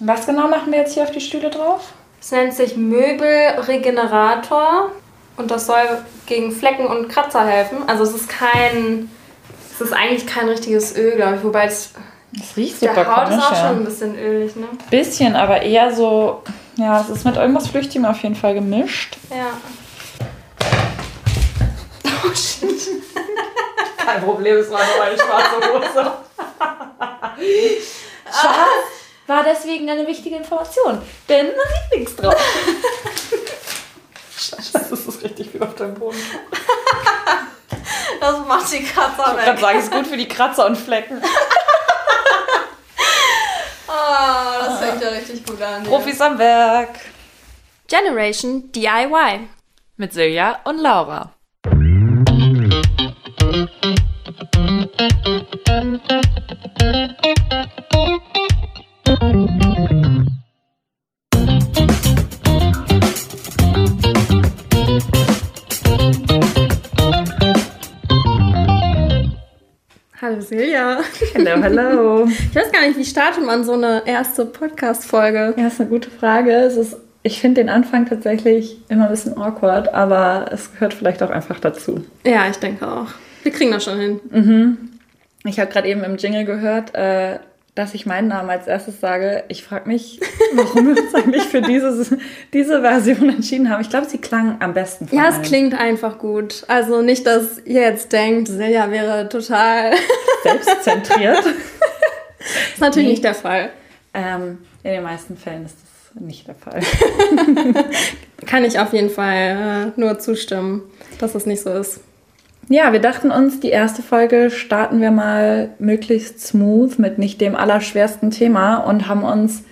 Was genau machen wir jetzt hier auf die Stühle drauf? Es nennt sich Möbelregenerator und das soll gegen Flecken und Kratzer helfen. Also es ist kein, es ist eigentlich kein richtiges Öl, glaube ich, wobei es Das riecht super der Haut komisch. ist auch schon ein bisschen ölig, ne? Bisschen, aber eher so, ja, es ist mit irgendwas Flüchtigem auf jeden Fall gemischt. Ja. Oh shit. Kein Problem, es war nur eine schwarze Hose. Schatz war deswegen eine wichtige Information, denn man sieht nichts drauf. Scheiße, das ist richtig viel auf deinem Boden. Das macht die Kratzer Ich kann weg. sagen, es ist gut für die Kratzer und Flecken. Oh, das fängt ja richtig gut an. hier. Profis am Werk. Generation DIY. Mit Silja und Laura. Hello, hello. Ich weiß gar nicht, wie startet man so eine erste Podcast-Folge? Ja, ist eine gute Frage. Es ist, ich finde den Anfang tatsächlich immer ein bisschen awkward, aber es gehört vielleicht auch einfach dazu. Ja, ich denke auch. Wir kriegen das schon hin. Ich habe gerade eben im Jingle gehört, äh, dass ich meinen Namen als erstes sage. Ich frage mich, warum wir uns eigentlich für dieses, diese Version entschieden haben. Ich glaube, sie klang am besten. Ja, es allen. klingt einfach gut. Also nicht, dass ihr jetzt denkt, Silja wäre total. selbstzentriert. ist natürlich Nee. nicht der Fall. ähm, in den meisten Fällen ist das nicht der Fall. Kann ich auf jeden Fall äh, nur zustimmen, dass es nicht so ist. Ja, wir dachten uns, die erste Folge starten wir mal möglichst smooth mit nicht dem allerschwersten Thema und haben uns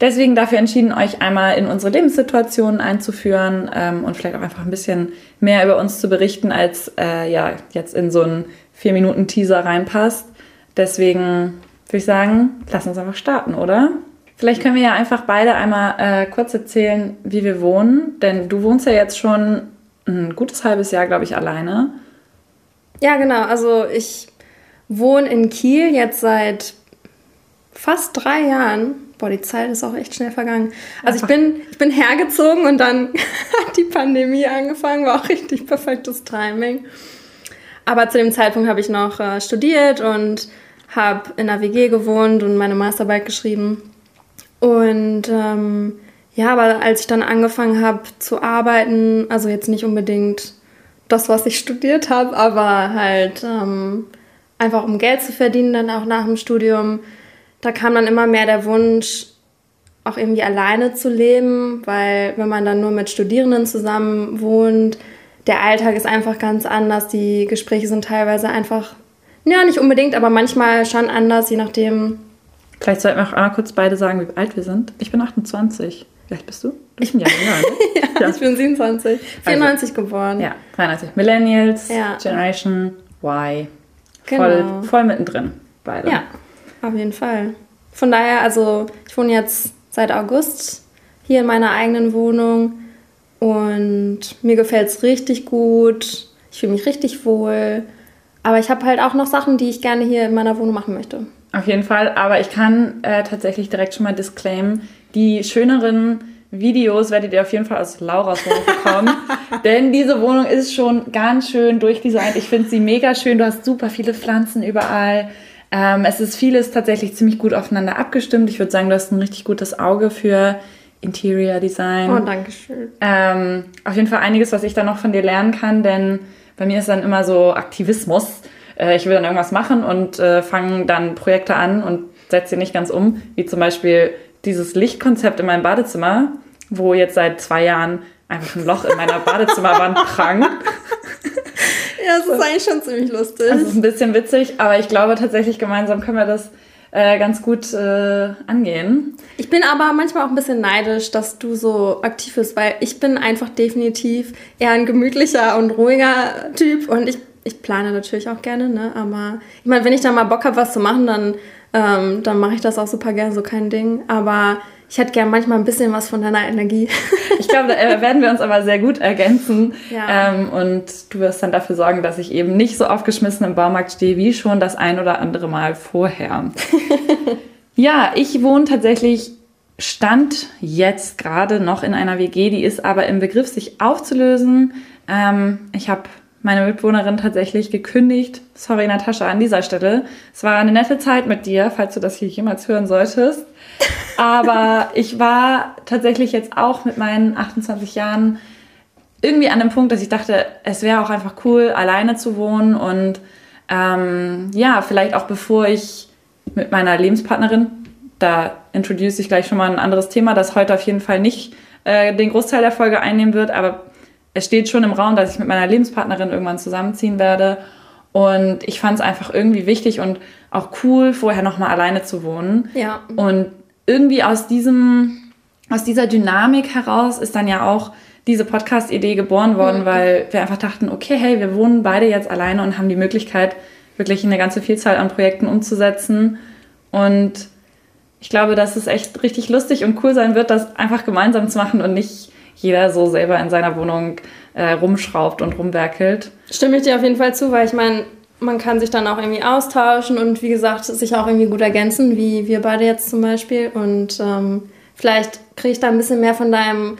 deswegen dafür entschieden, euch einmal in unsere Lebenssituationen einzuführen ähm, und vielleicht auch einfach ein bisschen mehr über uns zu berichten, als äh, ja jetzt in so einen vier Minuten Teaser reinpasst. Deswegen würde ich sagen, lass uns einfach starten, oder? Vielleicht können wir ja einfach beide einmal äh, kurz erzählen, wie wir wohnen, denn du wohnst ja jetzt schon ein gutes halbes Jahr, glaube ich, alleine. Ja, genau. Also ich wohne in Kiel jetzt seit fast drei Jahren. Boah, die Zeit ist auch echt schnell vergangen. Also ich bin, ich bin hergezogen und dann hat die Pandemie angefangen, war auch richtig perfektes Timing. Aber zu dem Zeitpunkt habe ich noch äh, studiert und habe in einer WG gewohnt und meine Masterarbeit geschrieben. Und ähm, ja, aber als ich dann angefangen habe zu arbeiten, also jetzt nicht unbedingt das, was ich studiert habe, aber halt ähm, einfach um Geld zu verdienen, dann auch nach dem Studium, da kam dann immer mehr der Wunsch, auch irgendwie alleine zu leben, weil wenn man dann nur mit Studierenden zusammen wohnt, der Alltag ist einfach ganz anders, die Gespräche sind teilweise einfach, ja, nicht unbedingt, aber manchmal schon anders, je nachdem, Vielleicht sollten wir auch einmal kurz beide sagen, wie alt wir sind. Ich bin 28. Wie alt bist du? Bist ein Jahr jünger, ne? ja, ich bin 27, 94 geboren. Ja, 93. Millennials, Ja. Generation Y. Voll, Genau. voll mittendrin, beide. Ja, auf jeden Fall. Von daher, also ich wohne jetzt seit August hier in meiner eigenen Wohnung und mir gefällt es richtig gut. Ich fühle mich richtig wohl. Aber ich habe halt auch noch Sachen, die ich gerne hier in meiner Wohnung machen möchte. Auf jeden Fall, aber ich kann äh, tatsächlich direkt schon mal disclaimen, die schöneren Videos werdet ihr auf jeden Fall aus Lauras Wohnung bekommen. denn diese Wohnung ist schon ganz schön durchdesignt. Ich finde sie mega schön. Du hast super viele Pflanzen überall. Ähm, es ist vieles tatsächlich ziemlich gut aufeinander abgestimmt. Ich würde sagen, du hast ein richtig gutes Auge für Interior Design. Oh, danke schön. Ähm, auf jeden Fall einiges, was ich dann noch von dir lernen kann, denn bei mir ist dann immer so Aktivismus. Äh, ich will dann irgendwas machen und äh, fange dann Projekte an und setze sie nicht ganz um, wie zum Beispiel dieses Lichtkonzept in meinem Badezimmer, wo jetzt seit zwei Jahren einfach ein Loch in meiner Badezimmerwand prangt. Ja, das ist eigentlich schon ziemlich lustig. Das ist ein bisschen witzig, aber ich glaube tatsächlich gemeinsam können wir das äh, ganz gut äh, angehen. Ich bin aber manchmal auch ein bisschen neidisch, dass du so aktiv bist, weil ich bin einfach definitiv eher ein gemütlicher und ruhiger Typ und ich, ich plane natürlich auch gerne, ne? Aber ich meine, wenn ich da mal Bock habe, was zu machen, dann, ähm, dann mache ich das auch super gerne, so kein Ding. Aber ich hätte gern manchmal ein bisschen was von deiner Energie. Ich glaube, da äh, werden wir uns aber sehr gut ergänzen. Ja. Ähm, und du wirst dann dafür sorgen, dass ich eben nicht so aufgeschmissen im Baumarkt stehe, wie schon das ein oder andere Mal vorher. ja, ich wohne tatsächlich stand jetzt gerade noch in einer WG, die ist aber im Begriff, sich aufzulösen. Ähm, ich habe meine Mitbewohnerin tatsächlich gekündigt. Sorry, Natascha, an dieser Stelle. Es war eine nette Zeit mit dir, falls du das hier jemals hören solltest. Aber ich war tatsächlich jetzt auch mit meinen 28 Jahren irgendwie an dem Punkt, dass ich dachte, es wäre auch einfach cool, alleine zu wohnen und ähm, ja, vielleicht auch bevor ich mit meiner Lebenspartnerin, da introduce ich gleich schon mal ein anderes Thema, das heute auf jeden Fall nicht äh, den Großteil der Folge einnehmen wird, aber es steht schon im Raum, dass ich mit meiner Lebenspartnerin irgendwann zusammenziehen werde. Und ich fand es einfach irgendwie wichtig und auch cool, vorher nochmal alleine zu wohnen. Ja. Und irgendwie aus diesem, aus dieser Dynamik heraus ist dann ja auch diese Podcast-Idee geboren worden, mhm. weil wir einfach dachten, okay, hey, wir wohnen beide jetzt alleine und haben die Möglichkeit, wirklich eine ganze Vielzahl an Projekten umzusetzen. Und ich glaube, dass es echt richtig lustig und cool sein wird, das einfach gemeinsam zu machen und nicht jeder so selber in seiner Wohnung äh, rumschraubt und rumwerkelt. Stimme ich dir auf jeden Fall zu, weil ich meine, man kann sich dann auch irgendwie austauschen und wie gesagt, sich auch irgendwie gut ergänzen, wie wir beide jetzt zum Beispiel. Und ähm, vielleicht kriege ich da ein bisschen mehr von deinem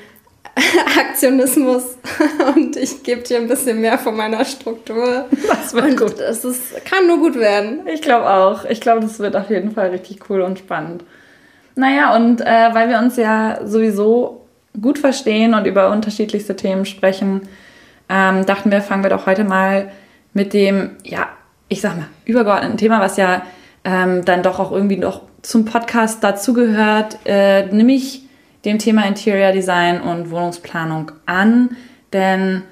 Aktionismus und ich gebe dir ein bisschen mehr von meiner Struktur. Das wird und gut. Es ist, kann nur gut werden. Ich glaube auch. Ich glaube, das wird auf jeden Fall richtig cool und spannend. Naja, und äh, weil wir uns ja sowieso gut verstehen und über unterschiedlichste Themen sprechen, ähm, dachten wir, fangen wir doch heute mal mit dem, ja, ich sag mal, übergeordneten Thema, was ja ähm, dann doch auch irgendwie noch zum Podcast dazugehört, äh, nämlich dem Thema Interior Design und Wohnungsplanung an. Denn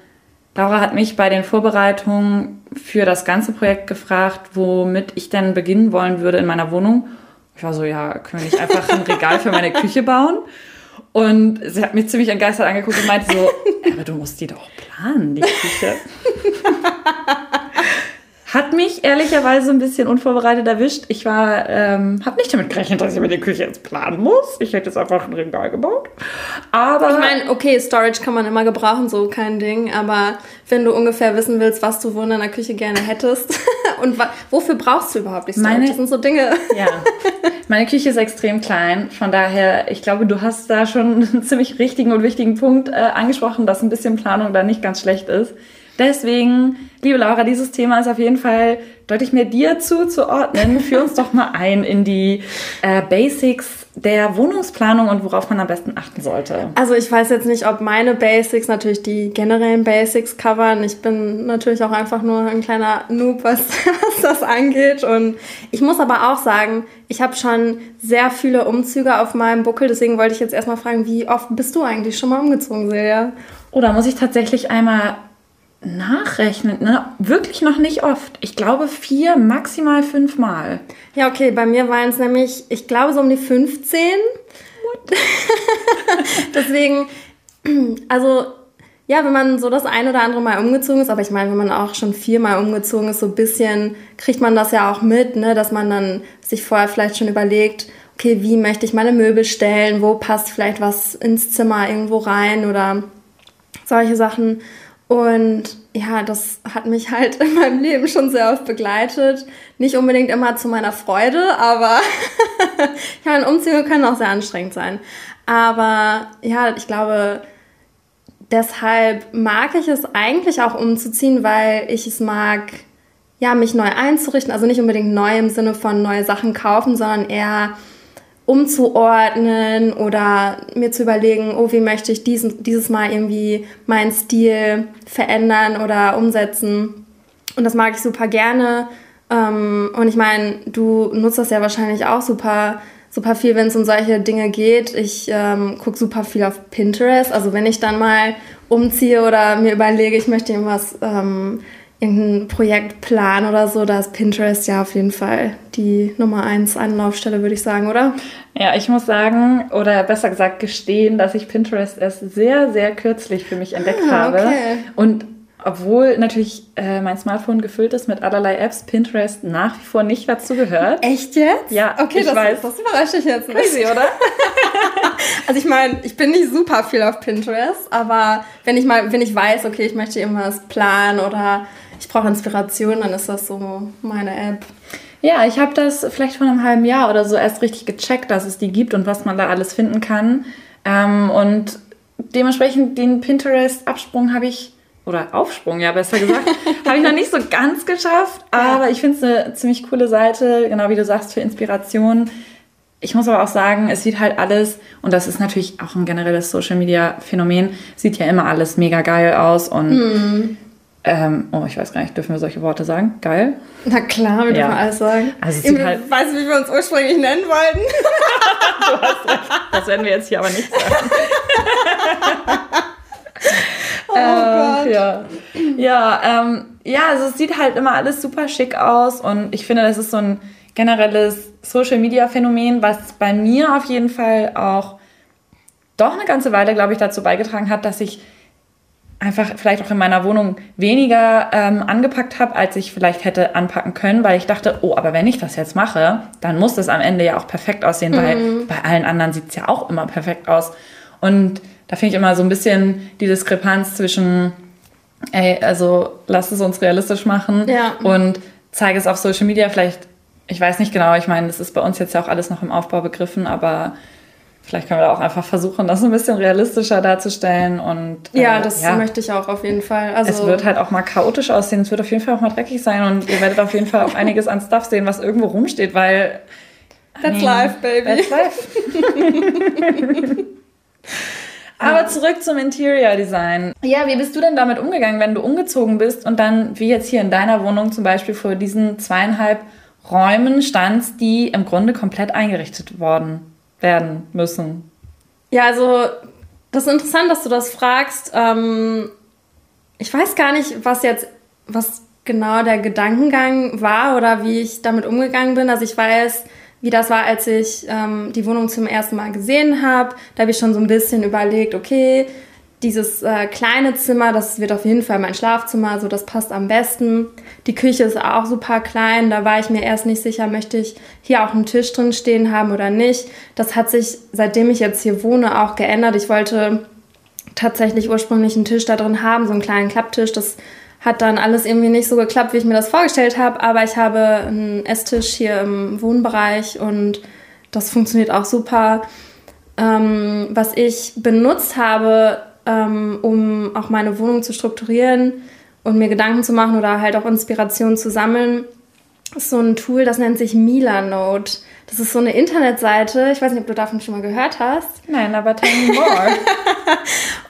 Laura hat mich bei den Vorbereitungen für das ganze Projekt gefragt, womit ich denn beginnen wollen würde in meiner Wohnung. Ich war so, ja, können wir nicht einfach ein Regal für meine Küche bauen? Und sie hat mich ziemlich entgeistert angeguckt und meinte so, aber du musst die doch planen, die Küche. Hat mich ehrlicherweise ein bisschen unvorbereitet erwischt. Ich war, ähm, habe nicht damit gerechnet, dass ich mir die Küche jetzt planen muss. Ich hätte jetzt einfach ein Regal gebaut. Aber ich meine, okay, Storage kann man immer gebrauchen, so kein Ding. Aber wenn du ungefähr wissen willst, was du wo in deiner Küche gerne hättest und wofür brauchst du überhaupt die Storage? Meine, das sind so Dinge. Ja, meine Küche ist extrem klein. Von daher, ich glaube, du hast da schon einen ziemlich richtigen und wichtigen Punkt äh, angesprochen, dass ein bisschen Planung da nicht ganz schlecht ist. Deswegen, liebe Laura, dieses Thema ist auf jeden Fall deutlich mehr dir zuzuordnen. Führ uns doch mal ein in die äh, Basics der Wohnungsplanung und worauf man am besten achten sollte. Also ich weiß jetzt nicht, ob meine Basics natürlich die generellen Basics covern. Ich bin natürlich auch einfach nur ein kleiner Noob, was, was das angeht. Und ich muss aber auch sagen, ich habe schon sehr viele Umzüge auf meinem Buckel. Deswegen wollte ich jetzt erstmal fragen, wie oft bist du eigentlich schon mal umgezogen, Silja? Oh, da muss ich tatsächlich einmal nachrechnen, ne? wirklich noch nicht oft. Ich glaube vier, maximal fünf Mal. Ja, okay, bei mir waren es nämlich, ich glaube so um die 15. Deswegen, also ja, wenn man so das ein oder andere Mal umgezogen ist, aber ich meine, wenn man auch schon viermal umgezogen ist, so ein bisschen kriegt man das ja auch mit, ne? dass man dann sich vorher vielleicht schon überlegt, okay, wie möchte ich meine Möbel stellen, wo passt vielleicht was ins Zimmer irgendwo rein oder solche Sachen. Und ja, das hat mich halt in meinem Leben schon sehr oft begleitet. Nicht unbedingt immer zu meiner Freude, aber ich meine, Umzüge können auch sehr anstrengend sein. Aber ja, ich glaube, deshalb mag ich es eigentlich auch umzuziehen, weil ich es mag, ja, mich neu einzurichten. Also nicht unbedingt neu im Sinne von neue Sachen kaufen, sondern eher umzuordnen oder mir zu überlegen, oh, wie möchte ich diesen, dieses Mal irgendwie meinen Stil verändern oder umsetzen. Und das mag ich super gerne. Ähm, und ich meine, du nutzt das ja wahrscheinlich auch super, super viel, wenn es um solche Dinge geht. Ich ähm, gucke super viel auf Pinterest. Also wenn ich dann mal umziehe oder mir überlege, ich möchte irgendwas ähm, irgendein Projektplan oder so, da ist Pinterest ja auf jeden Fall die Nummer eins Anlaufstelle, würde ich sagen, oder? Ja, ich muss sagen, oder besser gesagt gestehen, dass ich Pinterest erst sehr, sehr kürzlich für mich entdeckt ah, habe. Okay. Und obwohl natürlich äh, mein Smartphone gefüllt ist mit allerlei Apps, Pinterest nach wie vor nicht dazu gehört. Echt jetzt? Ja, okay, ich das, weiß. das überrascht dich jetzt nicht. Crazy, oder? also ich meine, ich bin nicht super viel auf Pinterest, aber wenn ich mal, wenn ich weiß, okay, ich möchte irgendwas planen oder ich brauche Inspiration, dann ist das so meine App. Ja, ich habe das vielleicht vor einem halben Jahr oder so erst richtig gecheckt, dass es die gibt und was man da alles finden kann. Ähm, und dementsprechend den Pinterest-Absprung habe ich, oder Aufsprung, ja, besser gesagt, habe ich noch nicht so ganz geschafft. Aber ja. ich finde es eine ziemlich coole Seite, genau wie du sagst, für Inspiration. Ich muss aber auch sagen, es sieht halt alles, und das ist natürlich auch ein generelles Social Media Phänomen, sieht ja immer alles mega geil aus und mm. Ähm, oh, ich weiß gar nicht, dürfen wir solche Worte sagen? Geil? Na klar, wir ja. dürfen alles sagen. Also ich halt weiß nicht, wie wir uns ursprünglich nennen wollten. du hast recht. Das werden wir jetzt hier aber nicht sagen. oh äh, Gott. Ja, ja, ähm, ja, also es sieht halt immer alles super schick aus und ich finde, das ist so ein generelles Social-Media-Phänomen, was bei mir auf jeden Fall auch doch eine ganze Weile, glaube ich, dazu beigetragen hat, dass ich einfach vielleicht auch in meiner Wohnung weniger ähm, angepackt habe, als ich vielleicht hätte anpacken können, weil ich dachte, oh, aber wenn ich das jetzt mache, dann muss das am Ende ja auch perfekt aussehen, mhm. weil bei allen anderen sieht es ja auch immer perfekt aus. Und da finde ich immer so ein bisschen die Diskrepanz zwischen, ey, also lass es uns realistisch machen ja. und zeige es auf Social Media vielleicht ich weiß nicht genau, ich meine, das ist bei uns jetzt ja auch alles noch im Aufbau begriffen, aber vielleicht können wir da auch einfach versuchen, das ein bisschen realistischer darzustellen. Und, äh, ja, das ja. möchte ich auch auf jeden Fall. Also es wird halt auch mal chaotisch aussehen, es wird auf jeden Fall auch mal dreckig sein und ihr werdet auf jeden Fall auch einiges an Stuff sehen, was irgendwo rumsteht, weil. That's I life, baby. That's life. Aber zurück zum Interior Design. Ja, wie bist du denn damit umgegangen, wenn du umgezogen bist und dann, wie jetzt hier in deiner Wohnung zum Beispiel, vor diesen zweieinhalb Räumen standst, die im Grunde komplett eingerichtet worden werden müssen. Ja, also das ist interessant, dass du das fragst. Ähm, ich weiß gar nicht, was jetzt, was genau der Gedankengang war oder wie ich damit umgegangen bin. Also ich weiß, wie das war, als ich ähm, die Wohnung zum ersten Mal gesehen habe. Da habe ich schon so ein bisschen überlegt, okay, dieses äh, kleine Zimmer, das wird auf jeden Fall mein Schlafzimmer, so das passt am besten. Die Küche ist auch super klein, da war ich mir erst nicht sicher, möchte ich hier auch einen Tisch drin stehen haben oder nicht. Das hat sich, seitdem ich jetzt hier wohne, auch geändert. Ich wollte tatsächlich ursprünglich einen Tisch da drin haben, so einen kleinen Klapptisch. Das hat dann alles irgendwie nicht so geklappt, wie ich mir das vorgestellt habe, aber ich habe einen Esstisch hier im Wohnbereich und das funktioniert auch super. Ähm, was ich benutzt habe, ähm, um auch meine Wohnung zu strukturieren und mir Gedanken zu machen oder halt auch Inspiration zu sammeln, ist so ein Tool, das nennt sich Milanote. Das ist so eine Internetseite. Ich weiß nicht, ob du davon schon mal gehört hast. Nein, aber tell me more.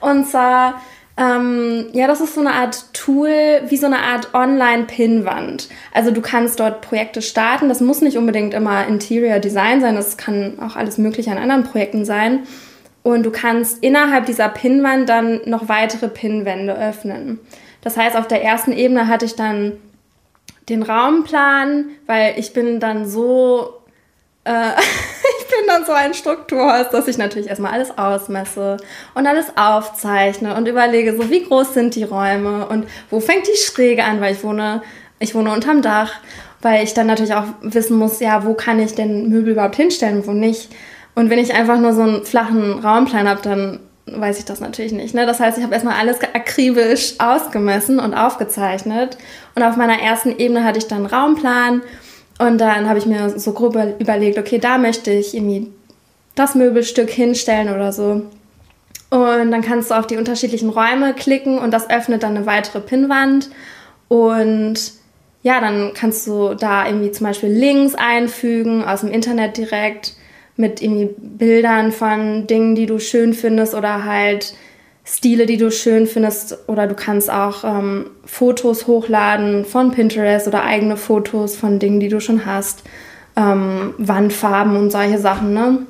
und zwar, ähm, ja, das ist so eine Art Tool, wie so eine Art Online-Pinnwand. Also du kannst dort Projekte starten. Das muss nicht unbedingt immer Interior Design sein. Das kann auch alles Mögliche an anderen Projekten sein. Und du kannst innerhalb dieser Pinnwand dann noch weitere Pinnwände öffnen. Das heißt, auf der ersten Ebene hatte ich dann den Raumplan, weil ich bin dann so, äh, ich bin dann so ein Strukturhaus, dass ich natürlich erstmal alles ausmesse und alles aufzeichne und überlege, so wie groß sind die Räume und wo fängt die Schräge an, weil ich wohne, ich wohne unterm Dach, weil ich dann natürlich auch wissen muss, ja, wo kann ich denn Möbel überhaupt hinstellen wo nicht. Und wenn ich einfach nur so einen flachen Raumplan habe, dann weiß ich das natürlich nicht. Ne? Das heißt, ich habe erstmal alles akribisch ausgemessen und aufgezeichnet. Und auf meiner ersten Ebene hatte ich dann einen Raumplan. Und dann habe ich mir so grob überlegt, okay, da möchte ich irgendwie das Möbelstück hinstellen oder so. Und dann kannst du auf die unterschiedlichen Räume klicken und das öffnet dann eine weitere Pinnwand. Und ja, dann kannst du da irgendwie zum Beispiel Links einfügen aus dem Internet direkt mit irgendwie Bildern von Dingen, die du schön findest oder halt Stile, die du schön findest. Oder du kannst auch ähm, Fotos hochladen von Pinterest oder eigene Fotos von Dingen, die du schon hast. Ähm, Wandfarben und solche Sachen. Ne?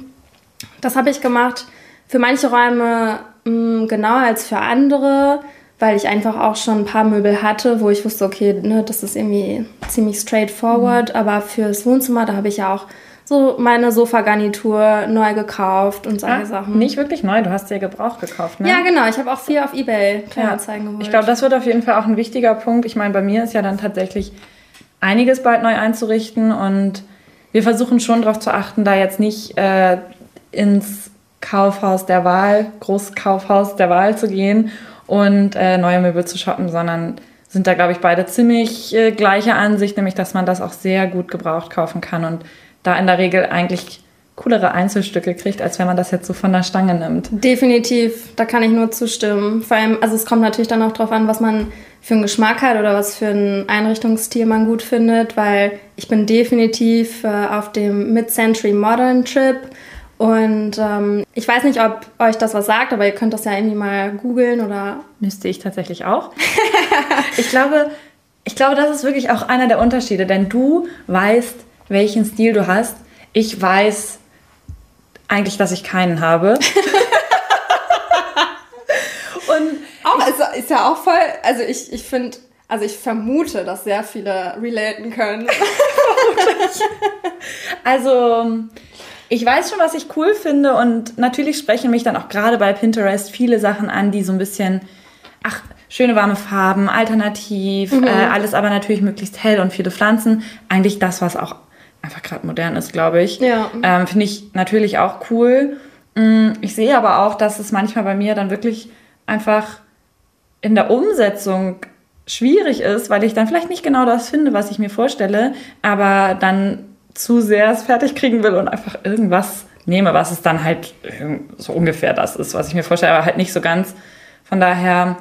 Das habe ich gemacht für manche Räume mh, mm, genauer als für andere, weil ich einfach auch schon ein paar Möbel hatte, wo ich wusste, okay, ne, das ist irgendwie ziemlich straightforward. Mhm. Aber fürs Wohnzimmer, da habe ich ja auch so meine Sofagarnitur neu gekauft und solche ah, Sachen. Nicht wirklich neu, du hast ja gebraucht gekauft, ne? Ja, genau. Ich habe auch viel auf Ebay Kleinanzeigen ja. geholt. Ich glaube, das wird auf jeden Fall auch ein wichtiger Punkt. Ich meine, bei mir ist ja dann tatsächlich einiges bald neu einzurichten und wir versuchen schon darauf zu achten, da jetzt nicht äh, ins Kaufhaus der Wahl, Großkaufhaus der Wahl zu gehen und äh, neue Möbel zu shoppen, sondern sind da, glaube ich, beide ziemlich äh, gleicher Ansicht, nämlich dass man das auch sehr gut gebraucht kaufen kann und da in der Regel eigentlich coolere Einzelstücke kriegt, als wenn man das jetzt so von der Stange nimmt. Definitiv, da kann ich nur zustimmen. Vor allem, also es kommt natürlich dann auch darauf an, was man für einen Geschmack hat oder was für ein Einrichtungsstil man gut findet, weil ich bin definitiv äh, auf dem Mid-Century Modern Trip und ähm, ich weiß nicht, ob euch das was sagt, aber ihr könnt das ja irgendwie mal googeln oder. Müsste ich tatsächlich auch. ich glaube, ich glaube, das ist wirklich auch einer der Unterschiede, denn du weißt, welchen Stil du hast. Ich weiß eigentlich, dass ich keinen habe. Und auch, also ist ja auch voll, also ich, ich finde, also ich vermute, dass sehr viele relaten können. also ich weiß schon, was ich cool finde und natürlich sprechen mich dann auch gerade bei Pinterest viele Sachen an, die so ein bisschen, ach, schöne warme Farben, alternativ, mhm. äh, alles aber natürlich möglichst hell und viele Pflanzen. Eigentlich das, was auch einfach gerade modern ist, glaube ich. Ja. Ähm, finde ich natürlich auch cool. Mm, ich sehe aber auch, dass es manchmal bei mir dann wirklich einfach in der Umsetzung schwierig ist, weil ich dann vielleicht nicht genau das finde, was ich mir vorstelle, aber dann zu sehr es fertig kriegen will und einfach irgendwas nehme, was es dann halt so ungefähr das ist, was ich mir vorstelle, aber halt nicht so ganz. Von daher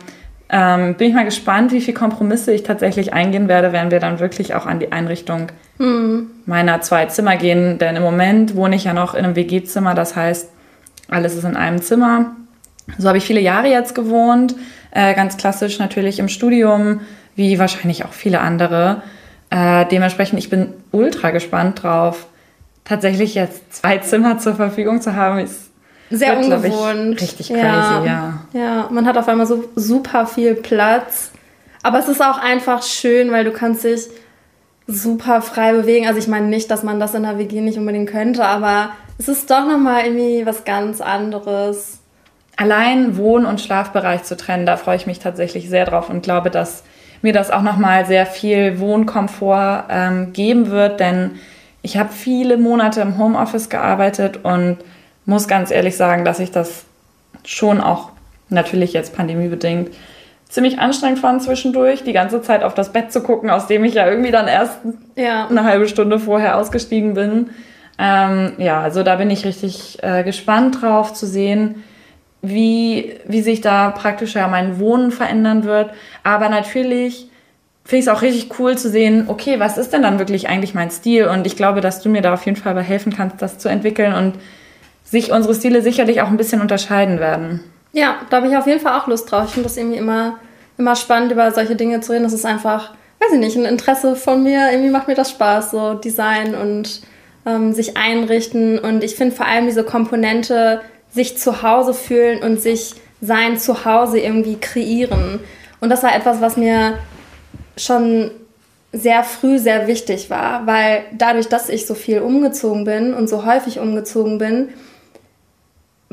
ähm, bin ich mal gespannt, wie viele Kompromisse ich tatsächlich eingehen werde, wenn wir dann wirklich auch an die Einrichtung hm. meiner zwei Zimmer gehen. Denn im Moment wohne ich ja noch in einem WG-Zimmer, das heißt, alles ist in einem Zimmer. So habe ich viele Jahre jetzt gewohnt, äh, ganz klassisch natürlich im Studium, wie wahrscheinlich auch viele andere. Äh, dementsprechend, ich bin ultra gespannt drauf, tatsächlich jetzt zwei Zimmer zur Verfügung zu haben. Ist sehr wird, ungewohnt. Ich, richtig crazy, ja. ja. Ja, man hat auf einmal so super viel Platz. Aber es ist auch einfach schön, weil du kannst dich super frei bewegen. Also ich meine nicht, dass man das in der WG nicht unbedingt könnte, aber es ist doch nochmal irgendwie was ganz anderes. Allein Wohn- und Schlafbereich zu trennen, da freue ich mich tatsächlich sehr drauf und glaube, dass mir das auch nochmal sehr viel Wohnkomfort ähm, geben wird, denn ich habe viele Monate im Homeoffice gearbeitet und muss ganz ehrlich sagen, dass ich das schon auch natürlich jetzt pandemiebedingt ziemlich anstrengend fand zwischendurch, die ganze Zeit auf das Bett zu gucken, aus dem ich ja irgendwie dann erst ja. eine halbe Stunde vorher ausgestiegen bin. Ähm, ja, also da bin ich richtig äh, gespannt drauf zu sehen, wie, wie sich da praktisch ja mein Wohnen verändern wird. Aber natürlich finde ich es auch richtig cool zu sehen, okay, was ist denn dann wirklich eigentlich mein Stil? Und ich glaube, dass du mir da auf jeden Fall bei helfen kannst, das zu entwickeln und sich unsere Stile sicherlich auch ein bisschen unterscheiden werden. Ja, da habe ich auf jeden Fall auch Lust drauf. Ich finde das irgendwie immer, immer spannend, über solche Dinge zu reden. Das ist einfach, weiß ich nicht, ein Interesse von mir. Irgendwie macht mir das Spaß, so Design und ähm, sich einrichten. Und ich finde vor allem diese Komponente, sich zu Hause fühlen und sich sein Zuhause irgendwie kreieren. Und das war etwas, was mir schon sehr früh sehr wichtig war, weil dadurch, dass ich so viel umgezogen bin und so häufig umgezogen bin,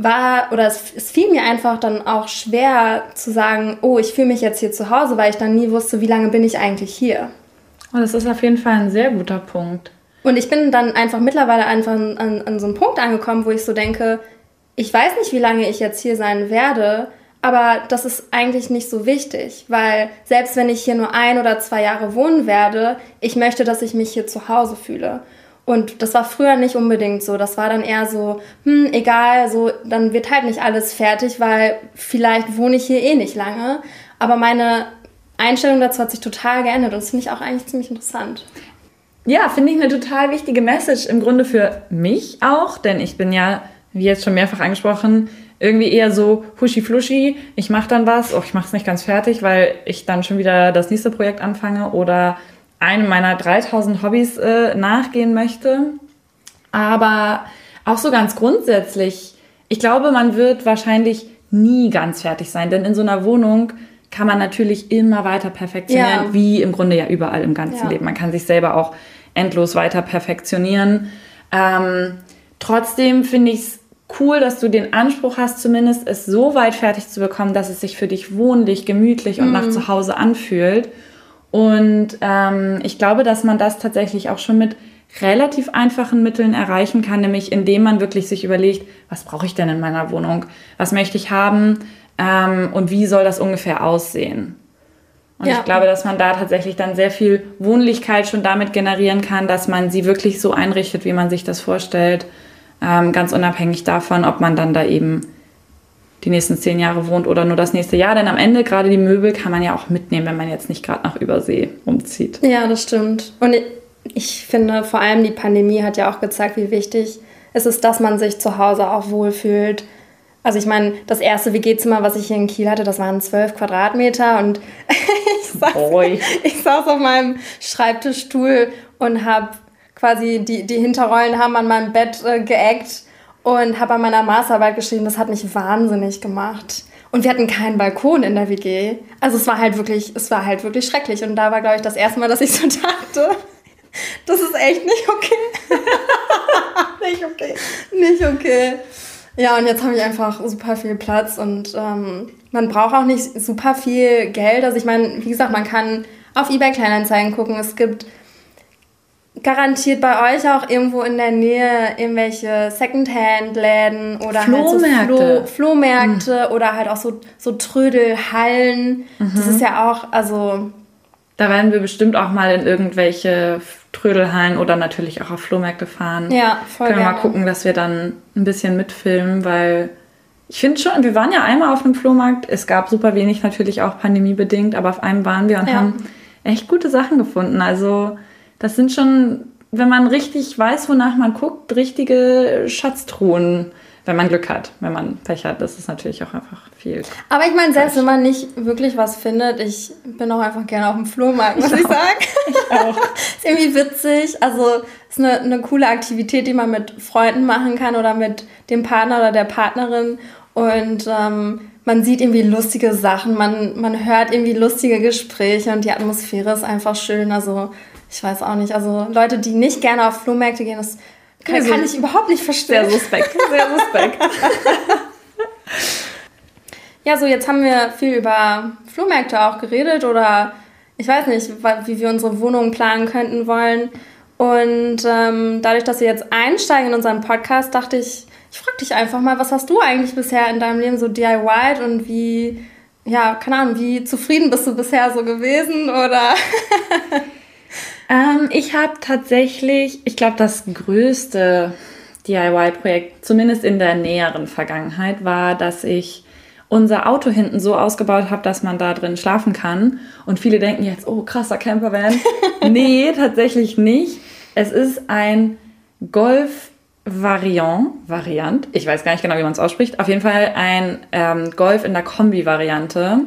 war oder es, es, fiel mir einfach dann auch schwer zu sagen, oh, ich fühle mich jetzt hier zu Hause, weil ich dann nie wusste, wie lange bin ich eigentlich hier. Oh, das ist auf jeden Fall ein sehr guter Punkt. Und ich bin dann einfach mittlerweile einfach an, an, an so einem Punkt angekommen, wo ich so denke, ich weiß nicht, wie lange ich jetzt hier sein werde, aber das ist eigentlich nicht so wichtig, weil selbst wenn ich hier nur ein oder zwei Jahre wohnen werde, ich möchte, dass ich mich hier zu Hause fühle. Und das war früher nicht unbedingt so. Das war dann eher so, hm, egal, so, dann wird halt nicht alles fertig, weil vielleicht wohne ich hier eh nicht lange. Aber meine Einstellung dazu hat sich total geändert und das finde ich auch eigentlich ziemlich interessant. Ja, finde ich eine total wichtige Message im Grunde für mich auch, denn ich bin ja wie jetzt schon mehrfach angesprochen, irgendwie eher so huschi-fluschi, ich mache dann was, oh, ich mache es nicht ganz fertig, weil ich dann schon wieder das nächste Projekt anfange oder einem meiner 3000 Hobbys äh, nachgehen möchte. Aber auch so ganz grundsätzlich, ich glaube, man wird wahrscheinlich nie ganz fertig sein, denn in so einer Wohnung kann man natürlich immer weiter perfektionieren, ja. wie im Grunde ja überall im ganzen ja. Leben. Man kann sich selber auch endlos weiter perfektionieren. Ähm, trotzdem finde ich es cool, dass du den Anspruch hast, zumindest es so weit fertig zu bekommen, dass es sich für dich wohnlich, gemütlich und mhm. nach zu Hause anfühlt. Und ähm, ich glaube, dass man das tatsächlich auch schon mit relativ einfachen Mitteln erreichen kann, nämlich indem man wirklich sich überlegt, was brauche ich denn in meiner Wohnung? Was möchte ich haben? Ähm, und wie soll das ungefähr aussehen? Und ja. ich glaube, dass man da tatsächlich dann sehr viel Wohnlichkeit schon damit generieren kann, dass man sie wirklich so einrichtet, wie man sich das vorstellt. Ähm, ganz unabhängig davon, ob man dann da eben die nächsten zehn Jahre wohnt oder nur das nächste Jahr. Denn am Ende gerade die Möbel kann man ja auch mitnehmen, wenn man jetzt nicht gerade nach Übersee umzieht. Ja, das stimmt. Und ich, finde, vor allem die Pandemie hat ja auch gezeigt, wie wichtig es ist, dass man sich zu Hause auch wohlfühlt also ich meine, das erste WG-Zimmer, was ich hier in Kiel hatte, das waren zwölf Quadratmeter und ich, saß, ich saß auf meinem Schreibtischstuhl und habe quasi die, die Hinterrollen haben an meinem Bett äh, geeckt und habe an meiner Masterarbeit geschrieben. Das hat mich wahnsinnig gemacht. Und wir hatten keinen Balkon in der WG. Also es war halt wirklich, es war halt wirklich schrecklich. Und da war, glaube ich, das erste Mal, dass ich so dachte, das ist echt nicht okay. nicht okay. Nicht okay. Ja, und jetzt habe ich einfach super viel Platz und ähm, man braucht auch nicht super viel Geld. Also ich meine, wie gesagt, man kann auf eBay Kleinanzeigen gucken. Es gibt garantiert bei euch auch irgendwo in der Nähe irgendwelche Secondhand-Läden oder Flohmärkte, halt so Flo Flohmärkte mhm. oder halt auch so, so Trödelhallen. Mhm. Das ist ja auch, also da werden wir bestimmt auch mal in irgendwelche Trödelhallen oder natürlich auch auf Flohmärkte fahren. Ja, voll Können wir gerne. mal gucken, dass wir dann ein bisschen mitfilmen, weil ich finde schon, wir waren ja einmal auf einem Flohmarkt. Es gab super wenig natürlich auch pandemiebedingt, aber auf einem waren wir und ja. haben echt gute Sachen gefunden. Also das sind schon, wenn man richtig weiß, wonach man guckt, richtige Schatztruhen wenn man Glück hat, wenn man Pech hat, das ist natürlich auch einfach viel. Aber ich meine, selbst wenn man nicht wirklich was findet, ich bin auch einfach gerne auf dem Flohmarkt, muss ich, ich sagen. Ich auch. ist irgendwie witzig. Also ist eine, eine coole Aktivität, die man mit Freunden machen kann oder mit dem Partner oder der Partnerin. Und ähm, man sieht irgendwie lustige Sachen, man, man hört irgendwie lustige Gespräche und die Atmosphäre ist einfach schön. Also ich weiß auch nicht. Also Leute, die nicht gerne auf Flohmärkte gehen, das kann, also, kann ich überhaupt nicht verstehen. Sehr suspekt, sehr suspekt. ja, so jetzt haben wir viel über Flohmärkte auch geredet oder ich weiß nicht, wie wir unsere Wohnung planen könnten wollen. Und ähm, dadurch, dass wir jetzt einsteigen in unseren Podcast, dachte ich, ich frage dich einfach mal, was hast du eigentlich bisher in deinem Leben so DIY und wie, ja, keine Ahnung, wie zufrieden bist du bisher so gewesen oder? Ich habe tatsächlich, ich glaube, das größte DIY-Projekt, zumindest in der näheren Vergangenheit, war, dass ich unser Auto hinten so ausgebaut habe, dass man da drin schlafen kann. Und viele denken jetzt, oh, krasser Campervan. nee, tatsächlich nicht. Es ist ein Golf Variant, Variant, ich weiß gar nicht genau, wie man es ausspricht. Auf jeden Fall ein ähm, Golf in der Kombi-Variante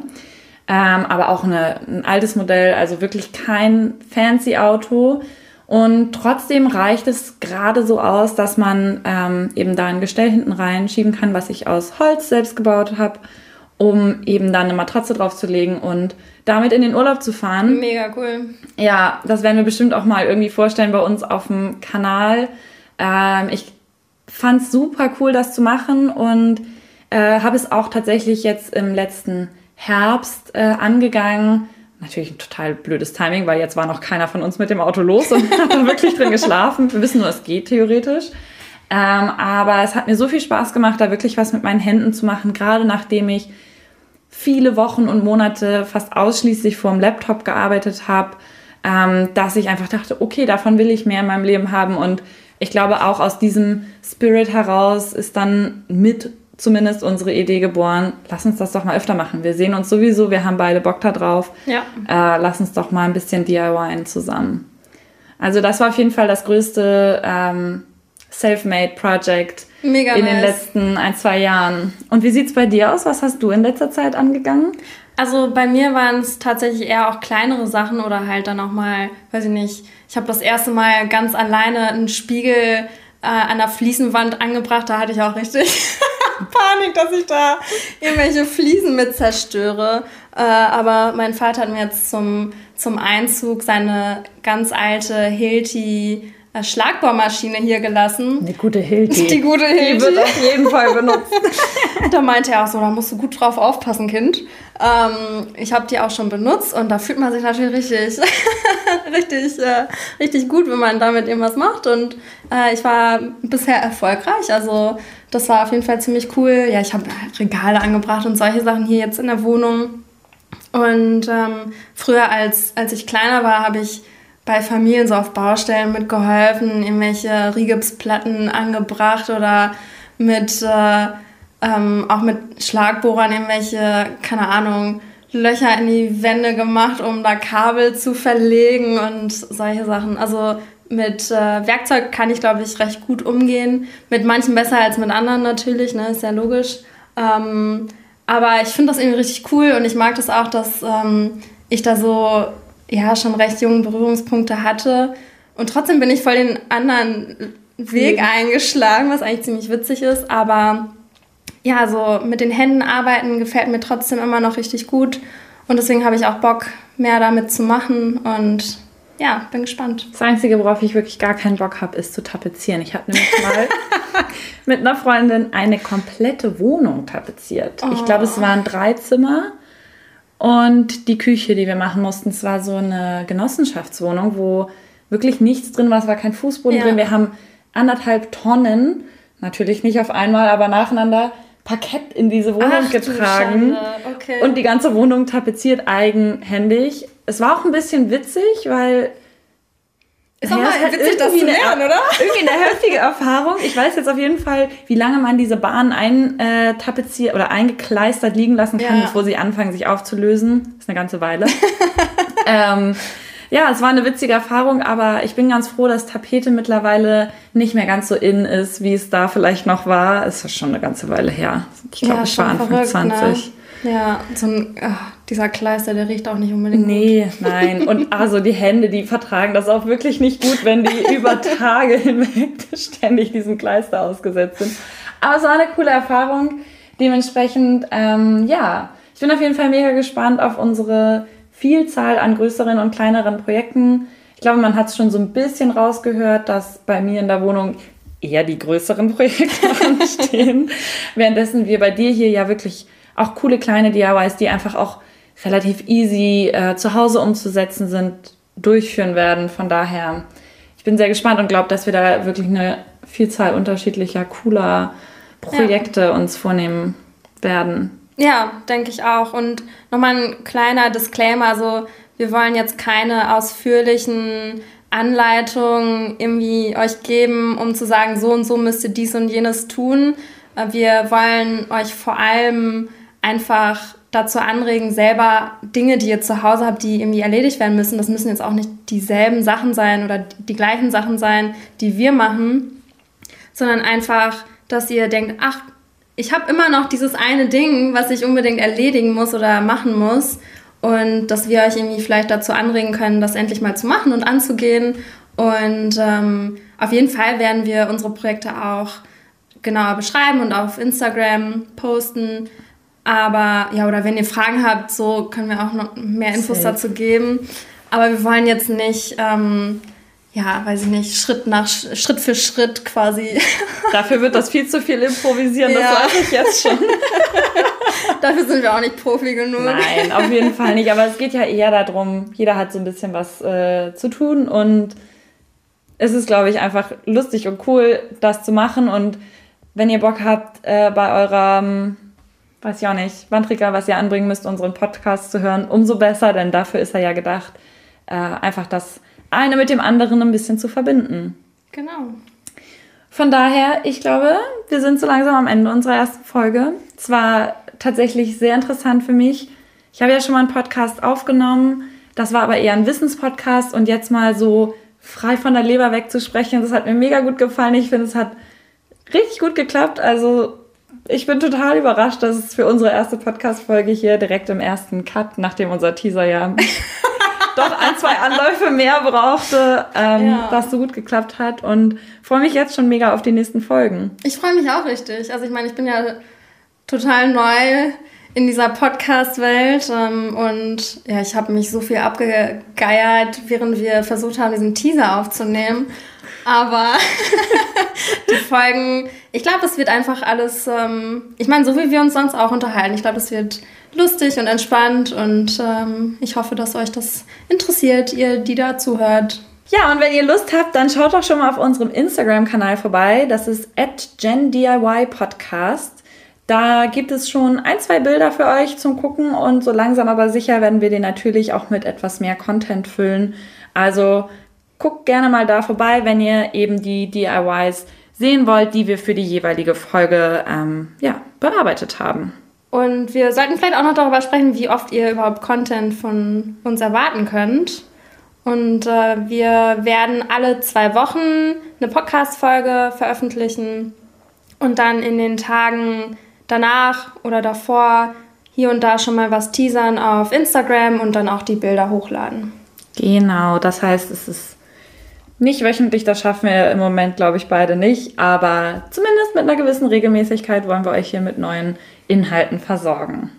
ähm, aber auch eine, ein altes Modell, also wirklich kein fancy Auto. Und trotzdem reicht es gerade so aus, dass man ähm, eben da ein Gestell hinten reinschieben kann, was ich aus Holz selbst gebaut habe, um eben da eine Matratze draufzulegen und damit in den Urlaub zu fahren. Mega cool. Ja, das werden wir bestimmt auch mal irgendwie vorstellen bei uns auf dem Kanal. Ähm, ich fand es super cool, das zu machen und äh, habe es auch tatsächlich jetzt im letzten Herbst äh, angegangen. Natürlich ein total blödes Timing, weil jetzt war noch keiner von uns mit dem Auto los und hat da wirklich drin geschlafen. Wir wissen nur, es geht theoretisch. Ähm, aber es hat mir so viel Spaß gemacht, da wirklich was mit meinen Händen zu machen, gerade nachdem ich viele Wochen und Monate fast ausschließlich vor dem Laptop gearbeitet habe, ähm, dass ich einfach dachte, okay, davon will ich mehr in meinem Leben haben. Und ich glaube, auch aus diesem Spirit heraus ist dann mit zumindest unsere Idee geboren, lass uns das doch mal öfter machen. Wir sehen uns sowieso, wir haben beide Bock da drauf. Ja. Äh, lass uns doch mal ein bisschen DIY zusammen. Also das war auf jeden Fall das größte ähm, Self-Made-Project in nice. den letzten ein, zwei Jahren. Und wie sieht es bei dir aus? Was hast du in letzter Zeit angegangen? Also bei mir waren es tatsächlich eher auch kleinere Sachen oder halt dann auch mal, weiß ich nicht, ich habe das erste Mal ganz alleine einen Spiegel äh, an der Fliesenwand angebracht. Da hatte ich auch richtig Panik, dass ich da irgendwelche Fliesen mit zerstöre. Äh, aber mein Vater hat mir jetzt zum, zum Einzug seine ganz alte Hilti Schlagbohrmaschine hier gelassen. Die gute Hilti. Die gute Hilti. Die wird auf jeden Fall benutzt. da meinte er auch so, da musst du gut drauf aufpassen, Kind. Ähm, ich habe die auch schon benutzt und da fühlt man sich natürlich richtig, richtig, äh, richtig gut, wenn man damit irgendwas macht. Und äh, ich war bisher erfolgreich. Also das war auf jeden Fall ziemlich cool. Ja, ich habe Regale angebracht und solche Sachen hier jetzt in der Wohnung. Und ähm, früher, als, als ich kleiner war, habe ich bei Familien so auf Baustellen mitgeholfen, irgendwelche Rigipsplatten angebracht oder mit äh, ähm, auch mit Schlagbohrern irgendwelche, keine Ahnung, Löcher in die Wände gemacht, um da Kabel zu verlegen und solche Sachen. Also mit äh, Werkzeug kann ich, glaube ich, recht gut umgehen. Mit manchen besser als mit anderen natürlich, ne? ist ja logisch. Ähm, aber ich finde das irgendwie richtig cool und ich mag das auch, dass ähm, ich da so ja schon recht jungen Berührungspunkte hatte. Und trotzdem bin ich voll den anderen Weg mhm. eingeschlagen, was eigentlich ziemlich witzig ist. Aber ja, so mit den Händen arbeiten gefällt mir trotzdem immer noch richtig gut. Und deswegen habe ich auch Bock, mehr damit zu machen und ja, bin gespannt. Das Einzige, worauf ich wirklich gar keinen Bock habe, ist zu tapezieren. Ich habe nämlich mal mit einer Freundin eine komplette Wohnung tapeziert. Oh. Ich glaube, es waren drei Zimmer und die Küche, die wir machen mussten. Es war so eine Genossenschaftswohnung, wo wirklich nichts drin war. Es war kein Fußboden ja. drin. Wir haben anderthalb Tonnen, natürlich nicht auf einmal, aber nacheinander Parkett in diese Wohnung Ach, getragen okay. und die ganze Wohnung tapeziert eigenhändig. Es war auch ein bisschen witzig, weil ist auch ja, mal halt witzig, das zu lernen, oder? Irgendwie eine heftige Erfahrung. Ich weiß jetzt auf jeden Fall, wie lange man diese Bahn eintapeziert oder eingekleistert liegen lassen kann, ja. bevor sie anfangen, sich aufzulösen. Das ist eine ganze Weile. ähm, ja, es war eine witzige Erfahrung, aber ich bin ganz froh, dass Tapete mittlerweile nicht mehr ganz so in ist, wie es da vielleicht noch war. Es ist schon eine ganze Weile her. Ich glaube, ja, ich war Anfang verrückt, 20. Ne? Ja, so ein, ach, dieser Kleister, der riecht auch nicht unbedingt nee, gut. Nee, nein. Und also die Hände, die vertragen das auch wirklich nicht gut, wenn die über Tage hinweg ständig diesem Kleister ausgesetzt sind. Aber es war eine coole Erfahrung. Dementsprechend, ähm, ja, ich bin auf jeden Fall mega gespannt auf unsere Vielzahl an größeren und kleineren Projekten. Ich glaube, man hat es schon so ein bisschen rausgehört, dass bei mir in der Wohnung eher die größeren Projekte anstehen. Währenddessen wir bei dir hier ja wirklich auch coole kleine DIYs, die einfach auch relativ easy äh, zu Hause umzusetzen sind, durchführen werden. Von daher, ich bin sehr gespannt und glaube, dass wir da wirklich eine Vielzahl unterschiedlicher, cooler Projekte ja. uns vornehmen werden. Ja, denke ich auch. Und nochmal ein kleiner Disclaimer, also wir wollen jetzt keine ausführlichen Anleitungen irgendwie euch geben, um zu sagen, so und so müsst ihr dies und jenes tun. Äh, wir wollen euch vor allem einfach dazu anregen, selber Dinge, die ihr zu Hause habt, die irgendwie erledigt werden müssen, das müssen jetzt auch nicht dieselben Sachen sein oder die gleichen Sachen sein, die wir machen, sondern einfach, dass ihr denkt, ach, ich habe immer noch dieses eine Ding, was ich unbedingt erledigen muss oder machen muss. Und dass wir euch irgendwie vielleicht dazu anregen können, das endlich mal zu machen und anzugehen. Und ähm, auf jeden Fall werden wir unsere Projekte auch genauer beschreiben und auf Instagram posten. Aber ja, oder wenn ihr Fragen habt, so können wir auch noch mehr Infos Safe. dazu geben. Aber wir wollen jetzt nicht ähm, ja, weiß ich nicht, Schritt nach Schritt für Schritt quasi. Dafür wird das viel zu viel improvisieren, ja. das weiß ich jetzt schon. Dafür sind wir auch nicht Profi genug. Nein, auf jeden Fall nicht. Aber es geht ja eher darum, jeder hat so ein bisschen was äh, zu tun und es ist, glaube ich, einfach lustig und cool, das zu machen. Und wenn ihr Bock habt, äh, bei eurem, weiß ich auch nicht, Wandtrigger, was ihr anbringen müsst, unseren Podcast zu hören, umso besser, denn dafür ist er ja gedacht, äh, einfach das eine mit dem anderen ein bisschen zu verbinden. Genau. Von daher, ich glaube, wir sind so langsam am Ende unserer ersten Folge. Es war tatsächlich sehr interessant für mich. Ich habe ja schon mal einen Podcast aufgenommen. Das war aber eher ein Wissenspodcast und jetzt mal so frei von der Leber wegzusprechen, das hat mir mega gut gefallen. Ich finde, es hat richtig gut geklappt. Also ich bin total überrascht, dass es für unsere erste Podcast-Folge hier direkt im ersten Cut, nachdem unser Teaser ja doch ein, zwei Anläufe mehr brauchte, ähm, ja. was so gut geklappt hat. Und freue mich jetzt schon mega auf die nächsten Folgen. Ich freue mich auch richtig. Also ich meine, ich bin ja total neu in dieser Podcast-Welt ähm, und ja, ich habe mich so viel abgegeiert, während wir versucht haben, diesen Teaser aufzunehmen. Aber die Folgen, ich glaube, es wird einfach alles, ähm, ich meine, so wie wir uns sonst auch unterhalten. Ich glaube, es wird lustig und entspannt und ähm, ich hoffe, dass euch das interessiert, ihr, die da zuhört. Ja, und wenn ihr Lust habt, dann schaut doch schon mal auf unserem Instagram-Kanal vorbei. Das ist at GenDIY Podcast. Da gibt es schon ein, zwei Bilder für euch zum Gucken und so langsam aber sicher werden wir den natürlich auch mit etwas mehr Content füllen. Also guckt gerne mal da vorbei, wenn ihr eben die DIYs sehen wollt, die wir für die jeweilige Folge ähm, ja, bearbeitet haben. Und wir sollten vielleicht auch noch darüber sprechen, wie oft ihr überhaupt Content von uns erwarten könnt. Und äh, wir werden alle zwei Wochen eine Podcast-Folge veröffentlichen und dann in den Tagen danach oder davor hier und da schon mal was teasern auf Instagram und dann auch die Bilder hochladen. Genau, das heißt, es ist nicht wöchentlich, das schaffen wir im Moment, glaube ich, beide nicht, aber zumindest mit einer gewissen Regelmäßigkeit wollen wir euch hier mit neuen Inhalten versorgen.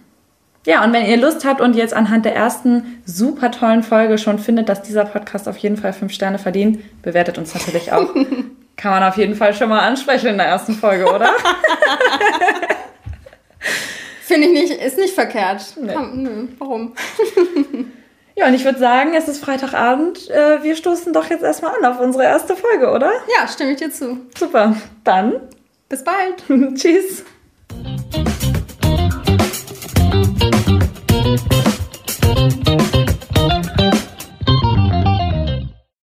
Ja, und wenn ihr Lust habt und jetzt anhand der ersten super tollen Folge schon findet, dass dieser Podcast auf jeden Fall fünf Sterne verdient, bewertet uns natürlich auch. Kann man auf jeden Fall schon mal ansprechen in der ersten Folge, oder? Finde ich nicht, ist nicht verkehrt. Nee. Komm, nö, warum? ja, und ich würde sagen, es ist Freitagabend. Äh, wir stoßen doch jetzt erstmal an auf unsere erste Folge, oder? Ja, stimme ich dir zu. Super. Dann bis bald. Tschüss.